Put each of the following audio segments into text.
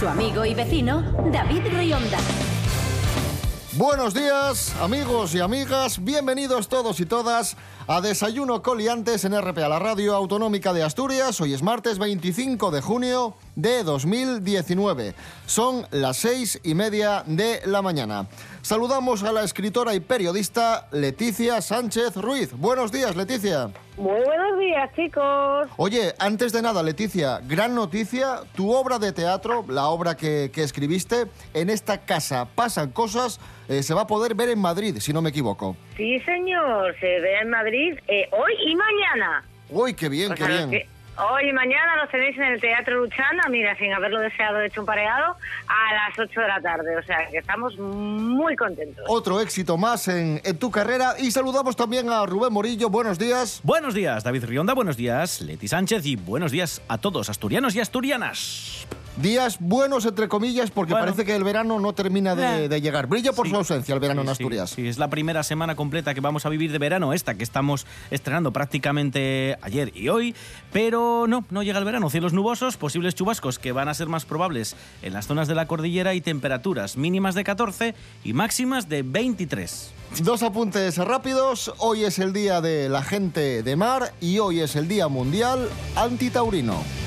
Su amigo y vecino, David Rionda. Buenos días, amigos y amigas. Bienvenidos todos y todas a Desayuno Coliantes en RPA, la radio autonómica de Asturias. Hoy es martes 25 de junio de 2019. Son las seis y media de la mañana. Saludamos a la escritora y periodista Leticia Sánchez Ruiz. Buenos días, Leticia. Muy buenos días, chicos. Oye, antes de nada, Leticia, gran noticia, tu obra de teatro, la obra que, que escribiste, en esta casa pasan cosas, eh, se va a poder ver en Madrid, si no me equivoco. Sí, señor, se ve en Madrid eh, hoy y mañana. Uy, qué bien, O qué sea, bien. que hoy y mañana los tenéis en el Teatro Luchana, mira, sin haberlo deseado, hecho un pareado, a las 8 de la tarde. O sea, que estamos muy contentos. Otro éxito más en, en tu carrera y saludamos también a Rubén Morillo. Buenos días. Buenos días, David Rionda, buenos días, Leti Sánchez y buenos días a todos, asturianos y asturianas. Días buenos, entre comillas, porque Bueno. parece que el verano no termina de, Eh. de llegar. Brilla por Sí. su ausencia el verano en Sí, sí, Asturias. Sí, es la primera semana completa que vamos a vivir de verano, esta que estamos estrenando prácticamente ayer y hoy, pero no, no llega el verano. Cielos nubosos, posibles chubascos que van a ser más probables en las zonas de la cordillera y temperaturas mínimas de 14 y máximas de 23. Dos apuntes rápidos. Hoy es el día de la gente de mar y hoy es el día mundial antitaurino.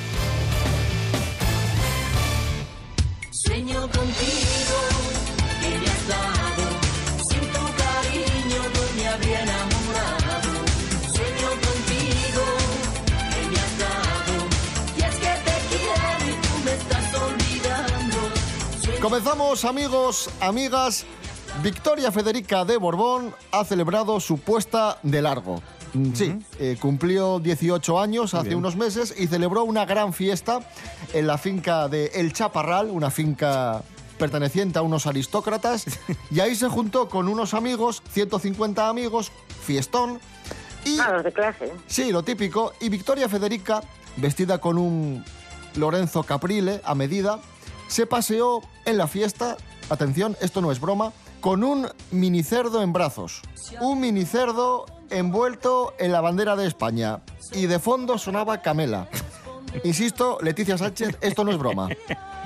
Comenzamos, amigos, amigas. Victoria Federica de Borbón ha celebrado su puesta de largo. Sí, eh, cumplió 18 años hace bien. unos meses y celebró una gran fiesta en la finca de El Chaparral, una finca perteneciente a unos aristócratas, y ahí se juntó con unos amigos, 150 amigos, fiestón, y Ah, los de clase. Sí, lo típico. Y Victoria Federica, vestida con un Lorenzo Caprile a medida, se paseó en la fiesta, atención, esto no es broma, con un minicerdo en brazos. Un minicerdo envuelto en la bandera de España. Y de fondo sonaba Camela. Insisto, Leticia Sánchez, esto no es broma.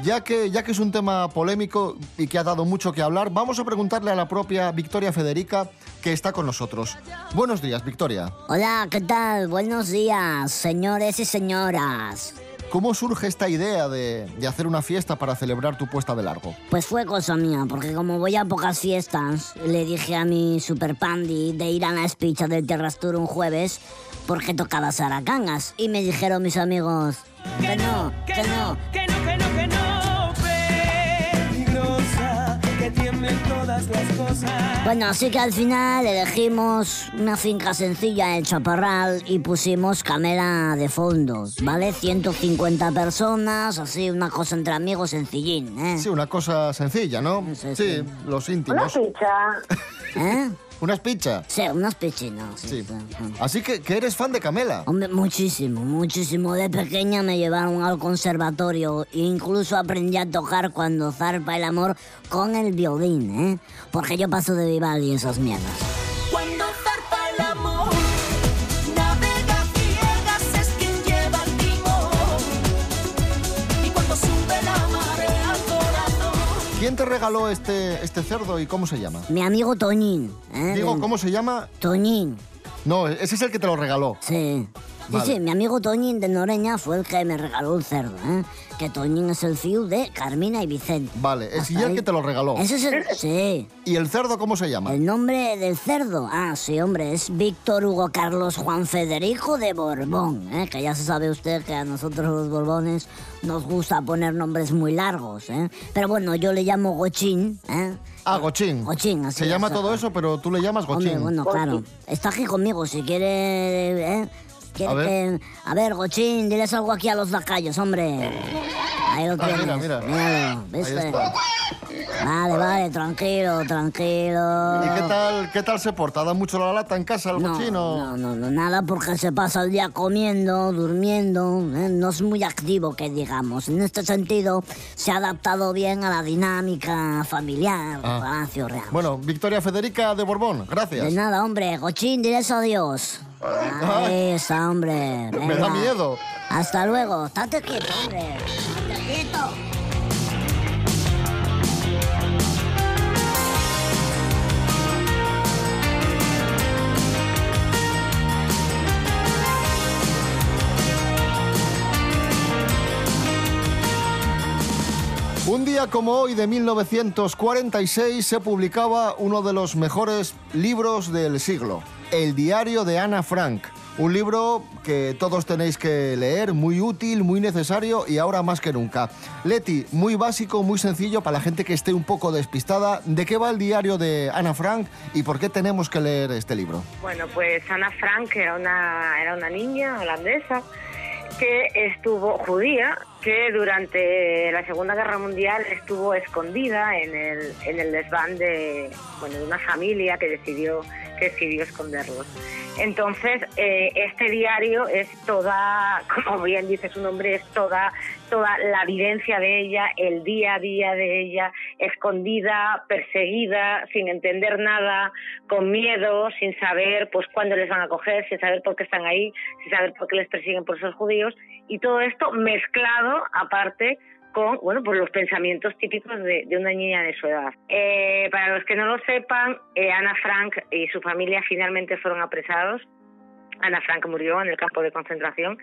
Ya que, ya que es un tema polémico y que ha dado mucho que hablar, vamos a preguntarle a la propia Victoria Federica, que está con nosotros. Buenos días, Victoria. Hola, ¿qué tal? Buenos días, señores y señoras. ¿Cómo surge esta idea de, hacer una fiesta para celebrar tu puesta de largo? Pues fue cosa mía, porque como voy a pocas fiestas, le dije a mi super pandi de ir a la espicha del Terrastur un jueves porque tocaba Saracangas. Y me dijeron mis amigos que no, que no. que no, que tiemblen todas las cosas. Bueno, así que al final elegimos una finca sencilla en Chaparral y pusimos Camela de fondo, ¿vale? 150 personas, así una cosa entre amigos sencillín, ¿eh? Sí, una cosa sencilla, ¿no? Sí, sí. Sí, los Una íntimos. ficha. ¿Eh? Unas pizzas. Sí, unas piscinas. sí, Sí. sí, sí. Así que, que eres fan de Camela. Hombre, muchísimo, muchísimo. De pequeña me llevaron al conservatorio e incluso aprendí a tocar cuando zarpa el amor con el violín, ¿eh? Porque yo paso de Vivaldi y esas mierdas. ¿Quién te regaló este, este cerdo y cómo se llama? Mi amigo Toñín, ¿eh? Digo, ¿cómo se llama? Toñín, No, ese es el que te lo regaló. sí. Sí, Vale. sí, mi amigo Toñín de Noreña fue el que me regaló el cerdo, ¿eh? Que Toñín es el fiu de Carmina y Vicente. Vale, es Hasta y el ahí. que te lo regaló. Ese es el... Sí. ¿Y el cerdo cómo se llama? El nombre del cerdo, ah, sí, hombre, es Víctor Hugo Carlos Juan Federico de Borbón, ¿eh? que ya se sabe usted que a nosotros los Borbones nos gusta poner nombres muy largos, ¿eh? Pero bueno, yo le llamo Gochín, ¿eh? Ah, Gochín. Gochín, así Se llama ajá. todo eso, pero tú le llamas Gochín. Hombre, bueno, claro. Está aquí conmigo, si quiere, ¿eh? A ver. que... A ver, Gochín, diles algo aquí a los lacayos, hombre. Ahí lo Ah, tienes. mira, mira. Míralo, Ahí ¿viste? está. Vale, vale, tranquilo, tranquilo. ¿Y qué tal, qué tal se porta? ¿Da mucho la lata en casa el No, cochino? no, no, no, nada porque se pasa el día comiendo, durmiendo, ¿eh? no es muy activo que digamos. En este sentido, se ha adaptado bien a la dinámica familiar Ah. Palacio Real. Bueno, Victoria Federica de Borbón, gracias. De nada, hombre, Gochín, diles adiós. Ahí está, hombre. Me da venga. miedo. Hasta luego. Estate quieto, hombre. Estate quieto. Un día como hoy de 1946 se publicaba uno de los mejores libros del siglo, El diario de Ana Frank. Un libro que todos tenéis que leer, muy útil, muy necesario y ahora más que nunca. Leti, muy básico, muy sencillo para la gente que esté un poco despistada. ¿De qué va el diario de Ana Frank y por qué tenemos que leer este libro? Bueno, pues Ana Frank era una, era una niña holandesa que estuvo judía, que durante la Segunda Guerra Mundial estuvo escondida en el, en el desván de, bueno, de una familia que decidió, que decidió esconderlos. Entonces, eh, este diario es toda, como bien dice su nombre, es toda, toda la vivencia de ella, el día a día de ella, escondida, perseguida, sin entender nada, con miedo, sin saber pues cuándo les van a coger, sin saber por qué están ahí, sin saber por qué les persiguen por ser judíos, y todo esto mezclado, aparte, con bueno pues los pensamientos típicos de, de una niña de su edad. Eh, para los que no lo sepan, eh, Ana Frank y su familia finalmente fueron apresados. Ana Frank murió en el campo de concentración,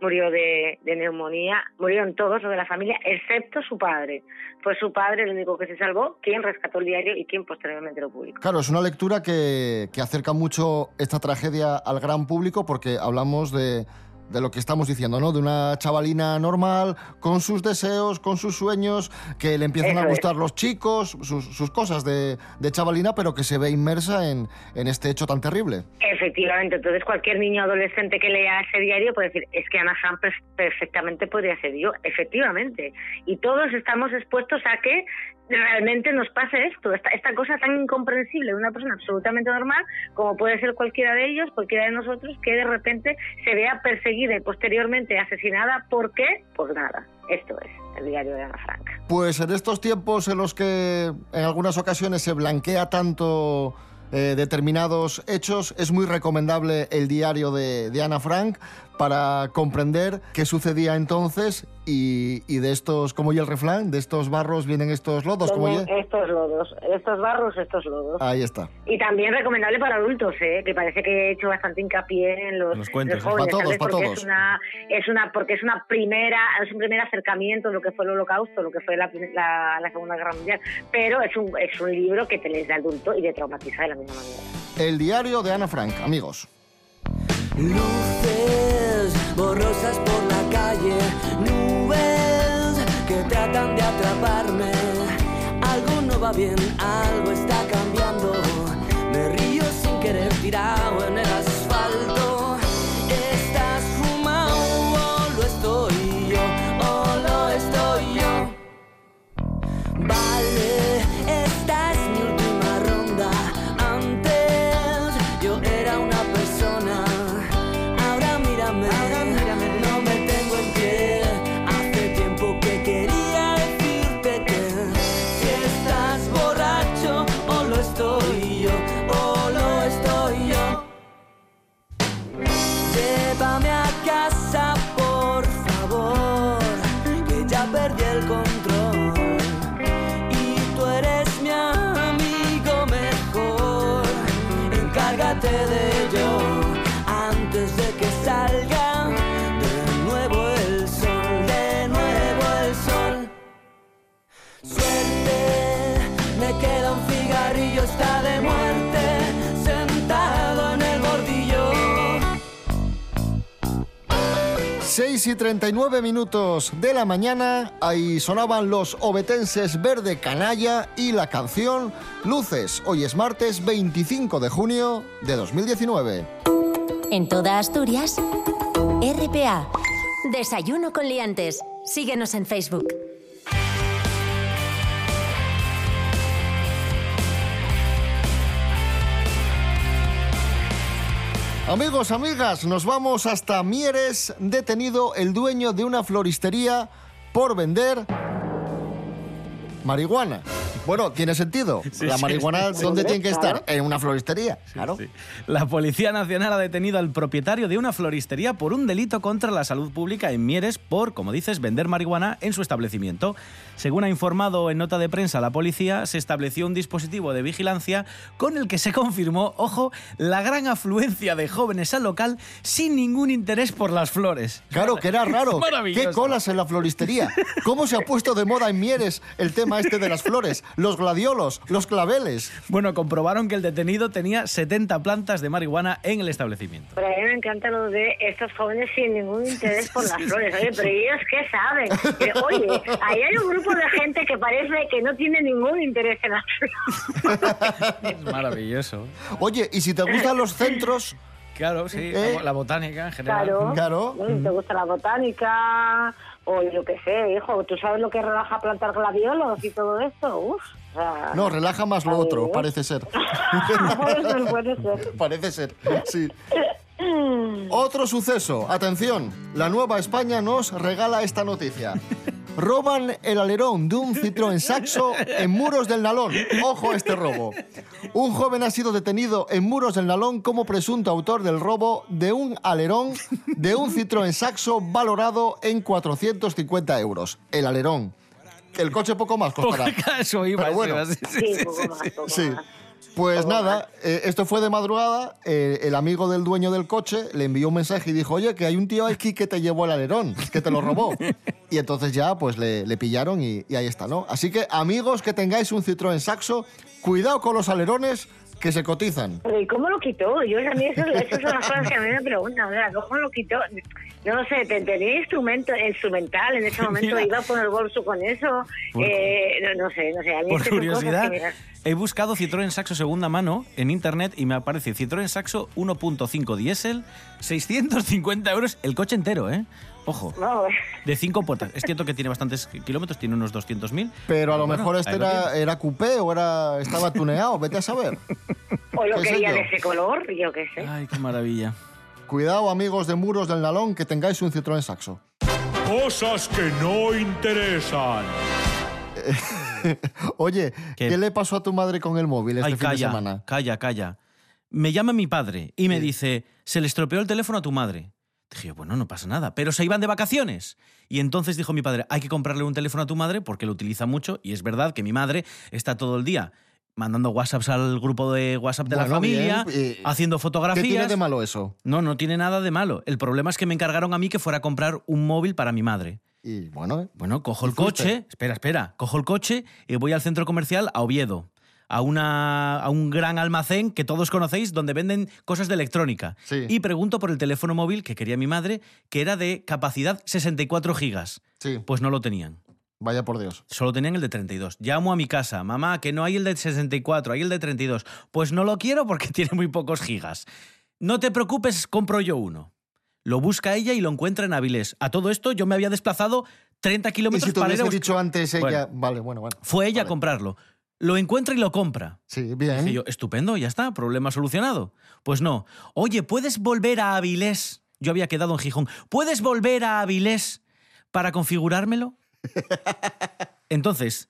murió de, de neumonía, murieron todos los de la familia, excepto su padre. Fue su padre el único que se salvó, quien rescató el diario y quien posteriormente lo publicó. Claro, es una lectura que, que acerca mucho esta tragedia al gran público porque hablamos de, de lo que estamos diciendo, ¿no? De una chavalina normal, con sus deseos, con sus sueños, que le empiezan Eso a es. gustar los chicos, sus, sus cosas de, de chavalina, pero que se ve inmersa en, en este hecho tan terrible. Efectivamente, entonces cualquier niño adolescente que lea ese diario puede decir, es que Ana Frank per- perfectamente podría ser yo, efectivamente. Y todos estamos expuestos a que realmente nos pase esto, esta, esta cosa tan incomprensible de una persona absolutamente normal, como puede ser cualquiera de ellos, cualquiera de nosotros, que de repente se vea perseguida y posteriormente asesinada. ¿Por qué? Por nada. Esto es el diario de Ana Frank. Pues en estos tiempos en los que en algunas ocasiones se blanquea tanto eh, determinados hechos, es muy recomendable el diario de Ana Frank para comprender qué sucedía entonces y, y de estos, como y el refrán, de estos barros vienen estos lodos, como ya. estos lodos, estos barros, estos lodos. Ahí está. Y también recomendable para adultos, ¿eh? que parece que he hecho bastante hincapié en los, Los cuentos, los jóvenes, Para todos, para porque todos. Es una, es una, porque es una primera, es un primer acercamiento a lo que fue el Holocausto, lo que fue la, la, la Segunda Guerra Mundial, pero es un, es un libro que te lees de adulto y te traumatiza de la misma manera. El diario de Ana Frank, amigos. Luces borrosas por la calle, nubes que tratan de atraparme. Algo no va bien, algo está cambiando. Me río sin querer tirado en el 6 y 39 minutos de la mañana, ahí sonaban los obetenses Verde Canalla y la canción Luces. Hoy es martes 25 de junio de 2019. En toda Asturias, RPA. Desayuno con liantes. Síguenos en Facebook. Amigos, amigas, nos vamos hasta Mieres, detenido el dueño de una floristería por vender marihuana. Bueno, tiene sentido. Sí, la marihuana, sí. ¿dónde tiene que Claro. estar? En una floristería. Claro. Sí. La Policía Nacional ha detenido al propietario de una floristería por un delito contra la salud pública en Mieres por, como dices, vender marihuana en su establecimiento. Según ha informado en nota de prensa la policía, se estableció un dispositivo de vigilancia con el que se confirmó, ojo, la gran afluencia de jóvenes al local sin ningún interés por las flores. Claro, que era raro. Maravilloso. ¿Qué colas en la floristería? ¿Cómo se ha puesto de moda en Mieres el tema este de las flores? Los gladiolos, los claveles. Bueno, comprobaron que el detenido tenía 70 plantas de marihuana en el establecimiento. Pero a mí me encanta lo de estos jóvenes sin ningún interés por las flores. Oye, pero ellos qué saben. Que, oye, ahí hay un grupo de gente que parece que no tiene ningún interés en las flores. Es maravilloso. Oye, y si te gustan los centros, Claro, sí, ¿Eh? la, botánica en general. Claro. Claro. Te gusta la botánica o yo qué sé, hijo, ¿tú sabes lo que relaja plantar gladiolos y todo esto? Uf. o sea, no, relaja más lo otro, parece ser. puede ser, puede ser. Parece ser, sí. Otro suceso. Atención, la Nueva España nos regala esta noticia. Roban el alerón de un Citroën Saxo en Muros del Nalón. Ojo a este robo. Un joven ha sido detenido en Muros del Nalón como presunto autor del robo de un alerón de un Citroën Saxo valorado en 450 euros. El alerón. El coche poco más costará. Iba, Pero bueno. iba, sí, sí, Sí, sí, poco sí. más, poco Sí. Pues nada, eh, esto fue de madrugada. eh, el amigo del dueño del coche le envió un mensaje y dijo: Oye, que hay un tío aquí que te llevó el alerón, que te lo robó. y entonces ya, pues le, le pillaron y, y ahí está, ¿no? Así que, amigos que tengáis un Citroën Saxo, cuidado con los alerones que se cotizan. ¿y cómo lo quitó? Yo a mí eso, esas son las cosas que a mí me preguntan, sea, ¿cómo lo quitó? No sé, te- tenía instrumento, instrumental en ese momento, Mira. iba a poner bolso con eso, eh, no, no sé, no sé. A mí Por curiosidad, he buscado Citroën Saxo segunda mano en internet y me aparece Citroën Saxo 1.5 diésel, 650 euros el coche entero, ¿eh? Ojo, no, de cinco puertas. Es cierto que tiene bastantes kilómetros, tiene unos 200.000. Pero a lo Bueno, mejor este era, era coupé o era, estaba tuneado, vete a saber. o lo ¿Qué sé quería de ese color, yo qué sé. Ay, qué maravilla. Cuidado, amigos de Muros del Nalón, que tengáis un Citroën Saxo. Cosas que no interesan. Oye, ¿Qué? ¿qué? le pasó a tu madre con el móvil este Ay, fin de semana? calla, calla. Me llama mi padre y me dice, se le estropeó el teléfono a tu madre. Dije, bueno, no pasa nada, pero se iban de vacaciones. Y entonces dijo mi padre, hay que comprarle un teléfono a tu madre porque lo utiliza mucho y es verdad que mi madre está todo el día mandando WhatsApps al grupo de WhatsApp de la familia, bien, y- haciendo ¿Qué fotografías. tiene de malo eso? No, no tiene nada de malo. El problema es que me encargaron a mí que fuera a comprar un móvil para mi madre. Y bueno, Bueno, cojo el coche, espera, espera, cojo el coche y voy al centro comercial a Oviedo, a, una, a un gran almacén que todos conocéis donde venden cosas de electrónica. Sí. Y pregunto por el teléfono móvil que quería mi madre, que era de capacidad 64 gigas. sí, Pues no lo tenían. vaya por Dios. Solo tenían el de 32. Llamo a mi casa, mamá, que no hay el de 64, hay el de 32. Pues no lo quiero porque tiene muy pocos gigas. No te preocupes, compro yo uno. Lo busca ella y lo encuentra en Avilés. A todo esto yo me había desplazado 30 Y kilómetros si para ir a hubiese buscar- dicho antes ella... Bueno. Vale, bueno, bueno. Fue ella a comprarlo. Lo encuentra y lo compra. Sí, bien. Dije yo, estupendo, ya está, problema solucionado. Pues no. Oye, ¿puedes volver a Avilés? Yo había quedado en Gijón. ¿Puedes volver a Avilés para configurármelo? Entonces,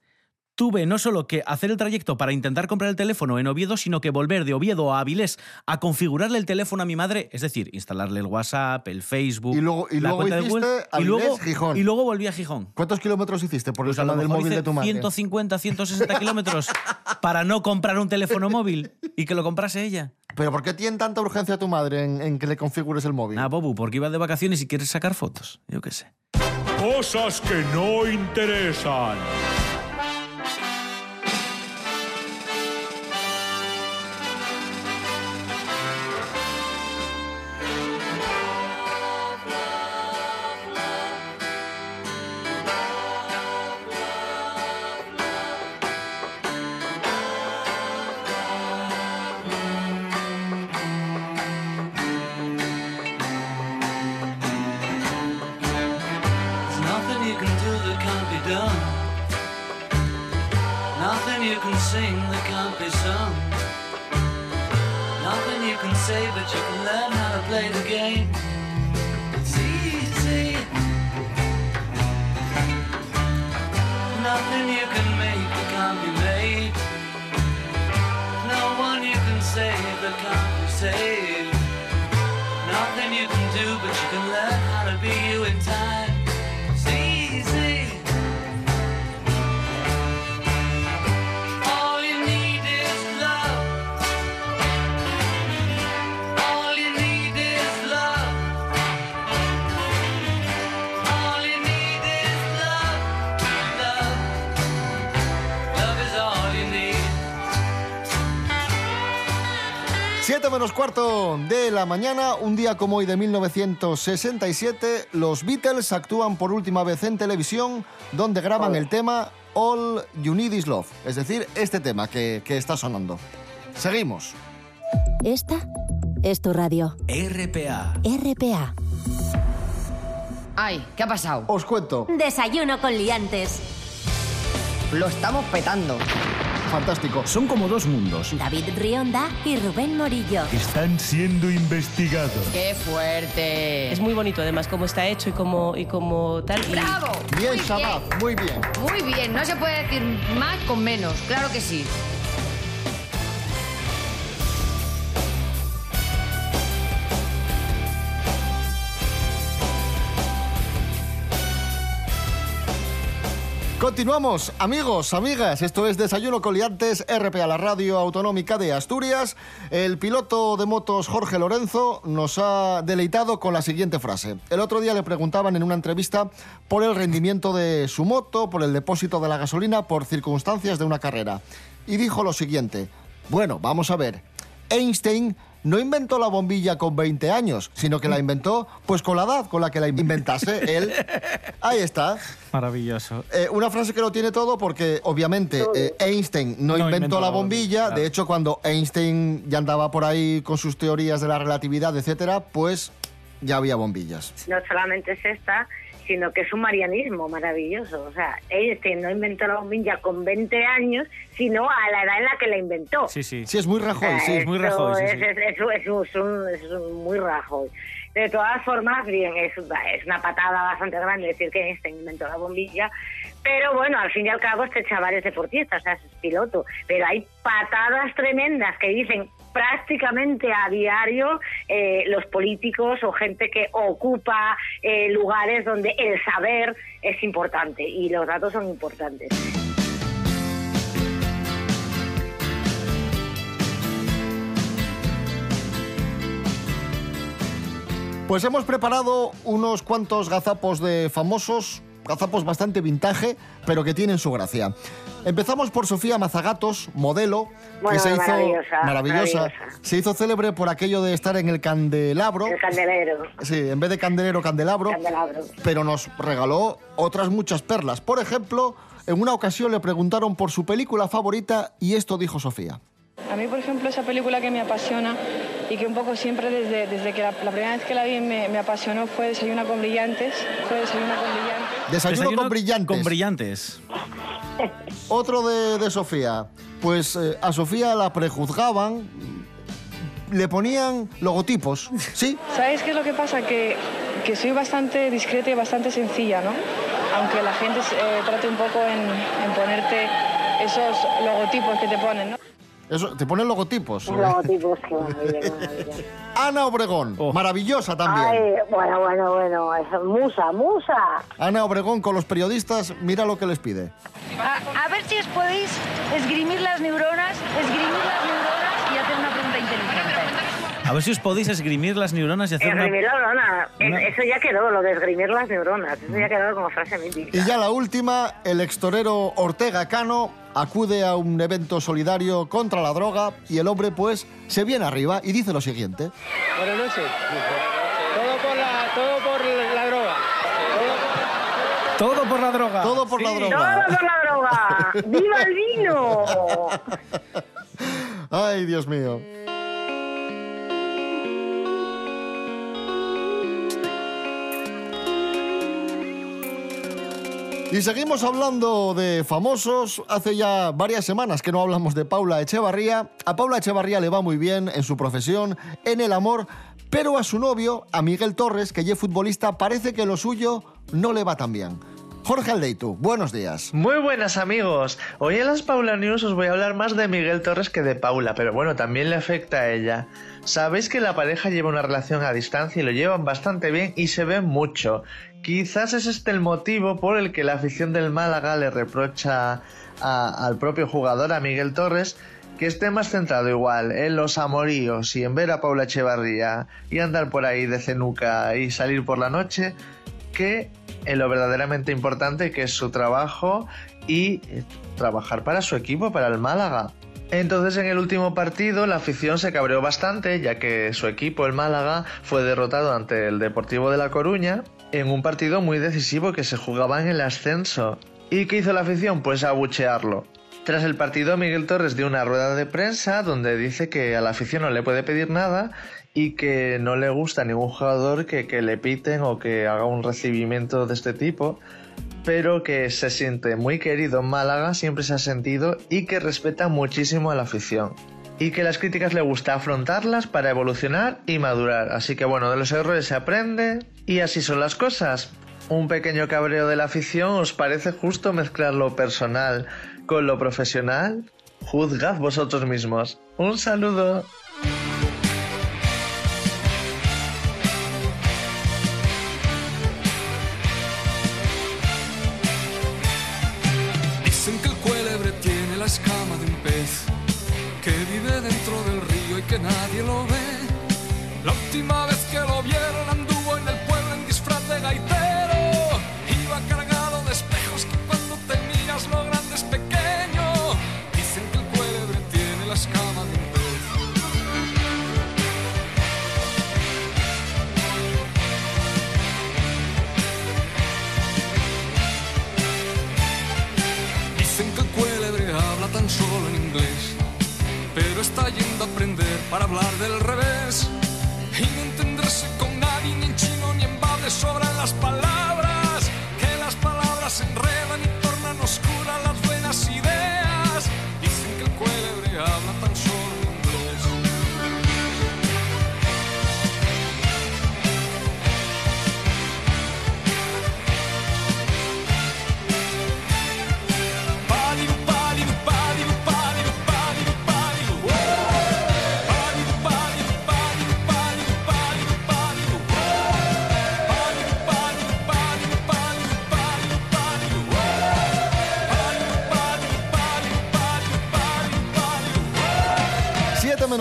tuve no solo que hacer el trayecto para intentar comprar el teléfono en Oviedo, sino que volver de Oviedo a Avilés a configurarle el teléfono a mi madre, es decir, instalarle el WhatsApp, el Facebook, Y luego- y la luego cuenta de Google, y luego, Gijón. y luego volví a Gijón. ¿Cuántos kilómetros hiciste por el Pues a tema lo del móvil hice de tu madre? 150, 160 kilómetros para no comprar un teléfono móvil y que lo comprase ella. ¿Pero por qué tiene tanta urgencia tu madre en, en que le configures el móvil? Ah, Bobu, porque iba de vacaciones y quieres sacar fotos. Yo qué sé. Cosas que no interesan. Sing that can't be sung. Nothing you can say, but you can learn how to play the game. It's easy. Nothing you can make that can't be made. No one you can save that can't be saved. 7 menos cuarto de la mañana, un día como hoy de 1967, los Beatles actúan por última vez en televisión, donde graban el tema All You Need Is Love, es decir, este tema que, que está sonando. Seguimos. Esta es tu radio. RPA. RPA. Ay, ¿qué ha pasado? Os cuento, Desayuno con liantes. Lo estamos petando. Fantástico. Son como dos mundos. David Rionda y Rubén Morillo. Están siendo investigados. ¡Qué fuerte! Es muy bonito además cómo está hecho y cómo, y cómo tal. y- ¡Bravo! Bien, Muy muy bien. Muy bien, no se puede decir más con menos, claro que sí. Continuamos, amigos, amigas. Esto es Desayuno Coliantes, RP a la Radio Autonómica de Asturias. El piloto de motos Jorge Lorenzo nos ha deleitado con la siguiente frase. El otro día le preguntaban en una entrevista por el rendimiento de su moto, por el depósito de la gasolina, por circunstancias de una carrera. Y dijo lo siguiente. Bueno, vamos a ver. Einstein no inventó la bombilla con 20 años, sino que la inventó pues con la edad con la que la inventase él. Ahí está. Maravilloso. Eh, una frase que lo tiene todo porque obviamente eh, Einstein no, No inventó, inventó la la bombilla. bombilla, De hecho, cuando Einstein ya andaba por ahí con sus teorías de la relatividad, etcétera, pues ya había bombillas. No solamente es esta, sino que es un marianismo maravilloso. O sea, Einstein no inventó la bombilla con 20 años, sino a la edad en la que la inventó. Sí, sí. Sí, es muy Rajoy, sí. es muy Rajoy, sí, es, sí. es- es- es un- es un- es un muy Rajoy. De todas formas, bien, es, es una patada bastante grande decir que Einstein inventó la bombilla, pero bueno, al fin y al cabo este chaval es deportista, o sea, es piloto, pero hay patadas tremendas que dicen prácticamente a diario eh, los políticos o gente que ocupa eh, lugares donde el saber es importante y los datos son importantes. Pues hemos preparado unos cuantos gazapos de famosos, gazapos bastante vintage, pero que tienen su gracia. Empezamos por Sofía Mazagatos, modelo, que se hizo maravillosa, maravillosa. se hizo célebre por aquello de estar en el candelabro. El candelero, Sí, en vez de candelero, candelabro. candelabro. pero nos regaló otras muchas perlas. Por ejemplo, en una ocasión le preguntaron por su película favorita y esto dijo Sofía. A mí, por ejemplo, esa película que me apasiona y que un poco siempre desde, desde que la, la primera vez que la vi me, me apasionó fue Desayuna con Brillantes. Fue Desayuna con Brillantes. Desayuno, con brillantes. Con brillantes. Otro de, de Sofía. Pues eh, a Sofía la prejuzgaban, le ponían logotipos, ¿sí? ¿Sabes qué es lo que pasa? Que, que soy bastante discreta y bastante sencilla, ¿no? Aunque la gente eh, trate un poco en, en ponerte esos logotipos que te ponen, ¿no? Eso, te ponen logotipos. Un logotipo, qué maravilla, qué maravilla. Ana Obregón, Oh. maravillosa también. Ay, bueno, bueno, bueno, musa, musa. Ana Obregón con los periodistas, mira lo que les pide. A, a ver si os podéis esgrimir las neuronas, esgrimir las neuronas y hacer una pregunta inteligente. A ver si os podéis esgrimir las neuronas y hacer una... Esgrimir la neurona, es- una- eso ya quedó, lo de esgrimir las neuronas, eso ya quedó como frase mítica. Y ya la última, el extorero Ortega Cano acude a un evento solidario contra la droga y el hombre pues se viene arriba y dice lo siguiente. Buenas noches. Todo por la, todo por la droga. Todo por la droga. Todo por la Sí. droga. ¡Todo por la droga! ¡Viva el vino! Ay, Dios mío. Y seguimos hablando de famosos. Hace ya varias semanas que no hablamos de Paula Echevarría. A Paula Echevarría le va muy bien en su profesión, en el amor, pero a su novio, a Miguel Torres, que ya es futbolista, parece que lo suyo no le va tan bien. Jorge Aldeitu, buenos días. Muy buenas amigos. Hoy en las Paula News os voy a hablar más de Miguel Torres que de Paula, pero bueno, también le afecta a ella. Sabéis que la pareja lleva una relación a distancia y lo llevan bastante bien y se ven mucho. Quizás es este el motivo por el que la afición del Málaga le reprocha al propio jugador, a Miguel Torres, que esté más centrado igual en los amoríos y en ver a Paula Echevarría y andar por ahí de cenuca y salir por la noche, que en lo verdaderamente importante que es su trabajo y eh, trabajar para su equipo, para el Málaga. Entonces en el último partido la afición se cabreó bastante ya que su equipo, el Málaga, fue derrotado ante el Deportivo de La Coruña en un partido muy decisivo que se jugaba en el ascenso. ¿Y qué hizo la afición? Pues abuchearlo. Tras el partido, Miguel Torres dio una rueda de prensa donde dice que a la afición no le puede pedir nada y que no le gusta a ningún jugador que, que le piten o que haga un recibimiento de este tipo, pero que se siente muy querido en Málaga, siempre se ha sentido y que respeta muchísimo a la afición. Y que las críticas le gusta afrontarlas para evolucionar y madurar. Así que bueno, de los errores se aprende y así son las cosas. Un pequeño cabreo de la afición, ¿os parece justo mezclar lo personal con lo profesional? Juzgad vosotros mismos. Un saludo.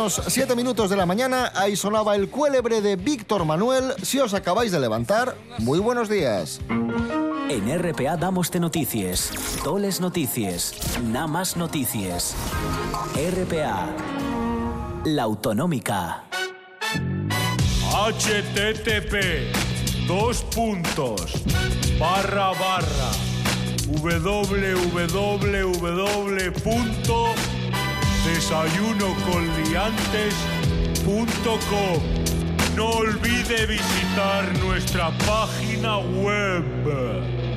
Siete menos siete minutos de la mañana, ahí sonaba el cuélebre de Víctor Manuel. Si os acabáis de levantar, muy buenos días. En RPA damos de noticias, toles noticias, nada más noticias. RPA, la autonómica. http dos puntos barra barra www.desayunoconliantes.com No olvide visitar nuestra página web.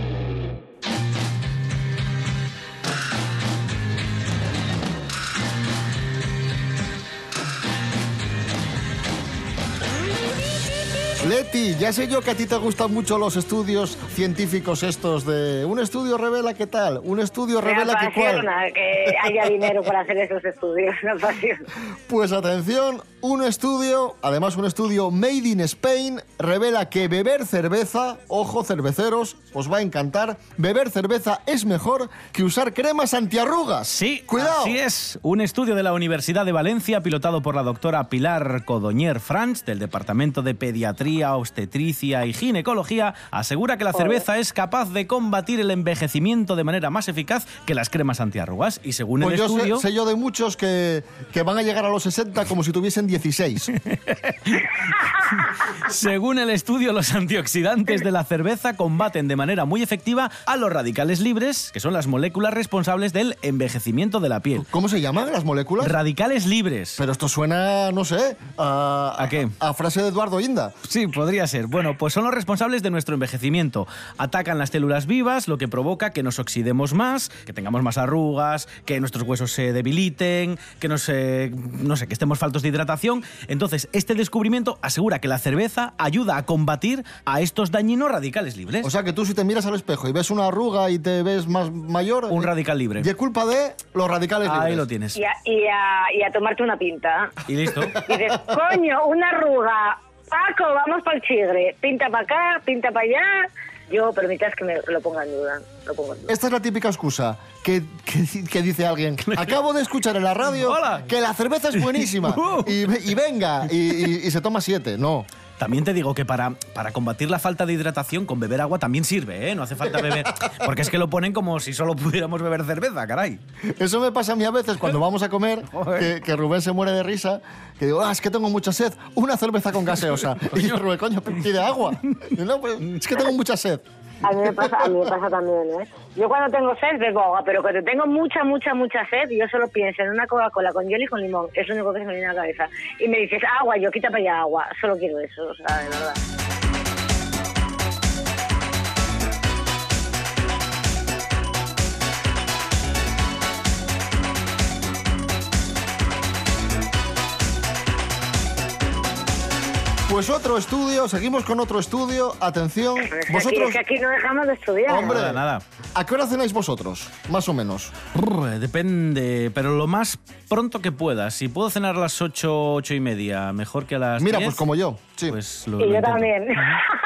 Leti, ya sé yo que a ti te gustan mucho los estudios científicos estos de un estudio revela qué tal, un estudio Me revela qué apasiona que haya dinero para hacer esos estudios, me apasiona. Pues atención, un estudio, además un estudio made in Spain, revela que beber cerveza, ojo cerveceros, os va a encantar, beber cerveza es mejor que usar cremas antiarrugas. Sí, cuidado. Así es. Un estudio de la Universidad de Valencia, pilotado por la doctora Pilar Codoñer Franz, del Departamento de Pediatría, Obstetricia y Ginecología, asegura que la cerveza es capaz de combatir el envejecimiento de manera más eficaz que las cremas antiarrugas. Y según Pues el yo sé, estudio... sé yo de muchos que, que van a llegar a los 60 como si tuviesen 16. Según el estudio, los antioxidantes de la cerveza combaten de manera muy efectiva a los radicales libres, que son las moléculas responsables del envejecimiento de la piel. ¿Cómo se llaman las moléculas? Radicales libres. Pero esto suena, no sé, a... ¿A qué? A frase de Eduardo Inda. Sí, Podría ser. Bueno, pues son los responsables de nuestro envejecimiento. Atacan las células vivas, lo que provoca que nos oxidemos más, que tengamos más arrugas, que nuestros huesos se debiliten, que nos, eh, no sé, que estemos faltos de hidratación. Entonces, este descubrimiento asegura que la cerveza ayuda a combatir a estos dañinos radicales libres. O sea que tú si te miras al espejo y ves una arruga y te ves más mayor... Un radical libre. Y es culpa de los radicales libres. Ahí lo tienes. Y a, y, a, y a tomarte una pinta. Y listo. Y dices, coño, una arruga. Paco, vamos para el chigre. Pinta para acá, pinta para allá. Yo, permitas que me lo ponga en duda. Lo pongo en duda. Esta es la típica excusa que, que- que dice alguien. Acabo de escuchar en la radio Hola. que la cerveza es buenísima. y, y venga, y, y- y se toma siete. No. También te digo que para, para combatir la falta de hidratación, con beber agua también sirve, ¿eh? No hace falta beber. Porque es que lo ponen como si solo pudiéramos beber cerveza, caray. Eso me pasa a mí a veces cuando vamos a comer, que, que Rubén se muere de risa, que digo, ah, es que tengo mucha sed, una cerveza con gaseosa. Y yo, Rubén, coño, pide agua. Y no, pues, es que tengo mucha sed. A mí me pasa, a mí me pasa también, ¿eh? Yo cuando tengo sed bebo agua, pero cuando tengo mucha, mucha, mucha sed, yo solo pienso en una Coca-Cola con hielo y con limón. Es lo único que se me viene a la cabeza. Y me dices, agua, yo quita para allá agua. Solo quiero eso, o sea, de verdad. Pues otro estudio, seguimos con otro estudio. Atención, aquí- vosotros... es que aquí no dejamos de estudiar. Hombre, Nada, nada. ¿a qué hora cenáis vosotros? Más o menos. Brr, depende, pero lo más pronto que puedas. Si puedo cenar a las 8, 8 y media, mejor que a las Mira, 10, pues como yo. Sí. Pues lo, Y lo yo intento. también.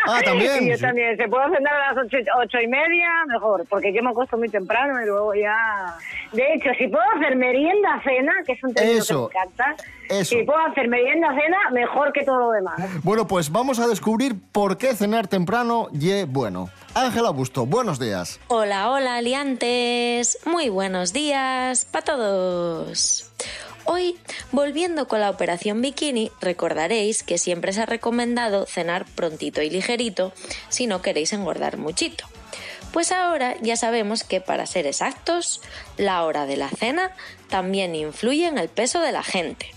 Ah, ¿también? Y yo Sí. también. Se puedo cenar a las ocho, ocho y media, mejor, porque yo me acuesto muy temprano y luego ya... De hecho, si puedo hacer merienda cena, que es un término Eso, que me encanta, eso. si puedo hacer merienda cena, mejor que todo lo demás. Bueno, pues vamos a descubrir por qué cenar temprano y bueno. Ángela Busto, buenos días. Hola, hola, aliantes. Muy buenos días para todos. Hoy, volviendo con la operación bikini, recordaréis que siempre se ha recomendado cenar prontito y ligerito si no queréis engordar muchito. Pues ahora ya sabemos que para ser exactos, la hora de la cena también influye en el peso de la gente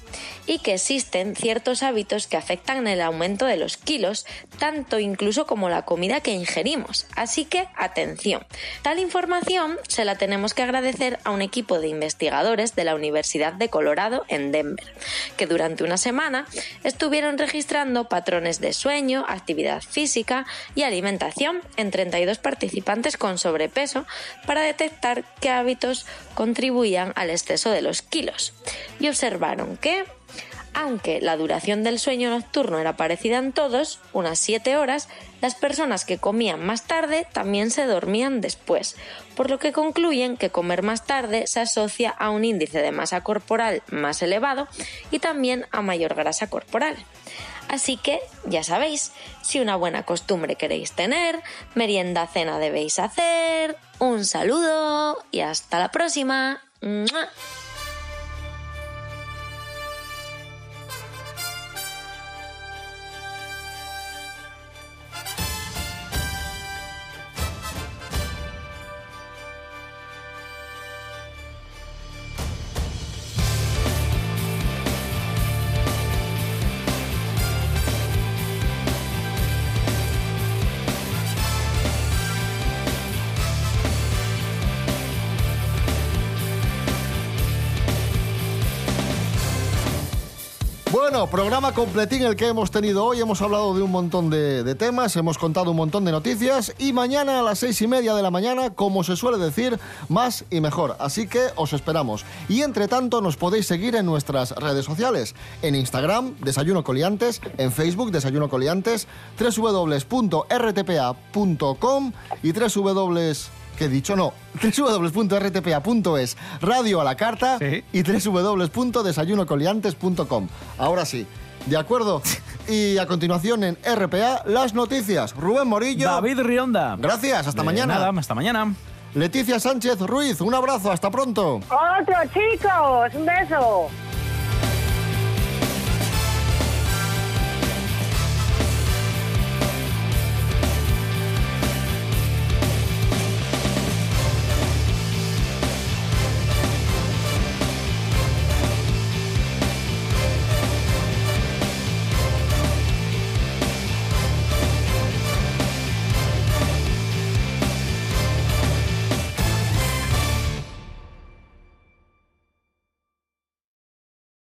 y que existen ciertos hábitos que afectan el aumento de los kilos, tanto incluso como la comida que ingerimos. Así que atención, tal información se la tenemos que agradecer a un equipo de investigadores de la Universidad de Colorado en Denver, que durante una semana estuvieron registrando patrones de sueño, actividad física y alimentación en 32 participantes con sobrepeso para detectar qué hábitos contribuían al exceso de los kilos. Y observaron que aunque la duración del sueño nocturno era parecida en todos, unas 7 horas, las personas que comían más tarde también se dormían después, por lo que concluyen que comer más tarde se asocia a un índice de masa corporal más elevado y también a mayor grasa corporal. Así que, ya sabéis, si una buena costumbre queréis tener, merienda cena debéis hacer. Un saludo y hasta la próxima. Programa completín el que hemos tenido hoy. Hemos hablado de un montón de, de temas, hemos contado un montón de noticias y mañana a las seis y media de la mañana, como se suele decir, más y mejor. Así que os esperamos. Y entre tanto nos podéis seguir en nuestras redes sociales. En Instagram, Desayuno Coliantes, en Facebook, Desayuno Coliantes, www.rtpa.com y www que he dicho no, www.rtpa.es, radio a la carta y www.desayunocoliantes.com. Ahora sí, ¿de acuerdo? Y a continuación en RPA, las noticias. Rubén Morillo. David Rionda. Gracias, hasta De mañana. nada, hasta mañana. Leticia Sánchez Ruiz, un abrazo, hasta pronto. Otro, chicos, un beso.